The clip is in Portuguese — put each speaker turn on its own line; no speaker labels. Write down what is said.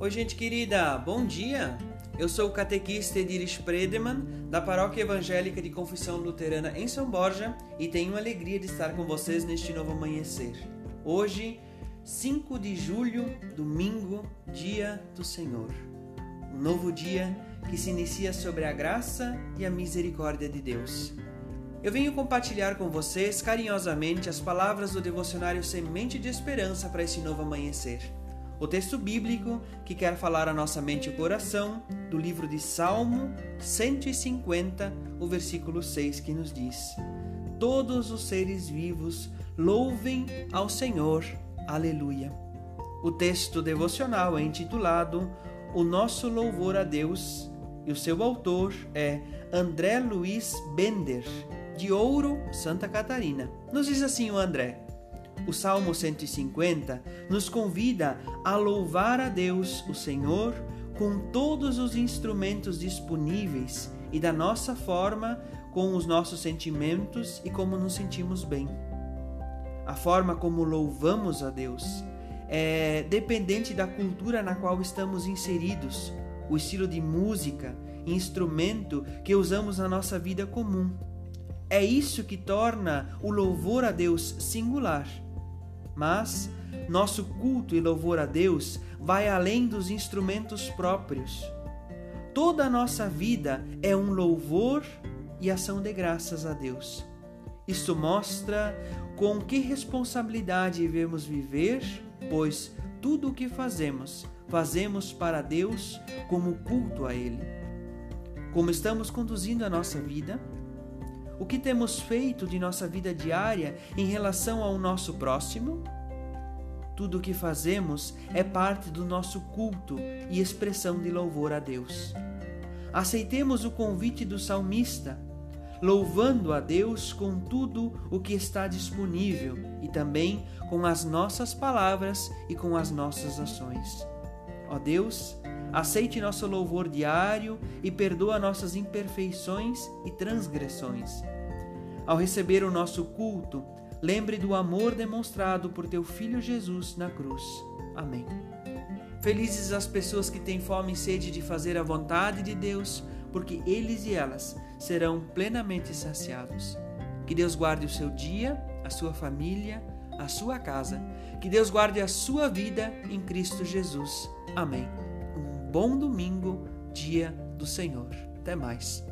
Oi, gente querida, bom dia! Eu sou o catequista Edir Spredeman, da Paróquia Evangélica de Confissão Luterana em São Borja, e tenho alegria de estar com vocês neste novo amanhecer. Hoje, 5 de julho, domingo, dia do Senhor. Um novo dia que se inicia sobre a graça e a misericórdia de Deus. Eu venho compartilhar com vocês carinhosamente as palavras do devocionário Semente de Esperança para esse novo amanhecer. O texto bíblico que quer falar a nossa mente e coração, do livro de Salmo 150, o versículo 6, que nos diz: Todos os seres vivos louvem ao Senhor. Aleluia. O texto devocional é intitulado O Nosso Louvor a Deus e o seu autor é André Luiz Bender, de Ouro, Santa Catarina. Nos diz assim o André: o Salmo 150 nos convida a louvar a Deus, o Senhor, com todos os instrumentos disponíveis e da nossa forma, com os nossos sentimentos e como nos sentimos bem. A forma como louvamos a Deus é dependente da cultura na qual estamos inseridos, o estilo de música, instrumento que usamos na nossa vida comum. É isso que torna o louvor a Deus singular. Mas nosso culto e louvor a Deus vai além dos instrumentos próprios. Toda a nossa vida é um louvor e ação de graças a Deus. Isso mostra com que responsabilidade devemos viver, pois tudo o que fazemos, fazemos para Deus como culto a Ele. Como estamos conduzindo a nossa vida? O que temos feito de nossa vida diária em relação ao nosso próximo? Tudo o que fazemos é parte do nosso culto e expressão de louvor a Deus. Aceitemos o convite do salmista, louvando a Deus com tudo o que está disponível e também com as nossas palavras e com as nossas ações. Ó Deus, aceite nosso louvor diário e perdoa nossas imperfeições e transgressões. Ao receber o nosso culto, lembre do amor demonstrado por teu Filho Jesus na cruz. Amém. Felizes as pessoas que têm fome e sede de fazer a vontade de Deus, porque eles e elas serão plenamente saciados. Que Deus guarde o seu dia, a sua família, a sua casa. Que Deus guarde a sua vida em Cristo Jesus. Amém. Bom domingo, dia do Senhor. Até mais.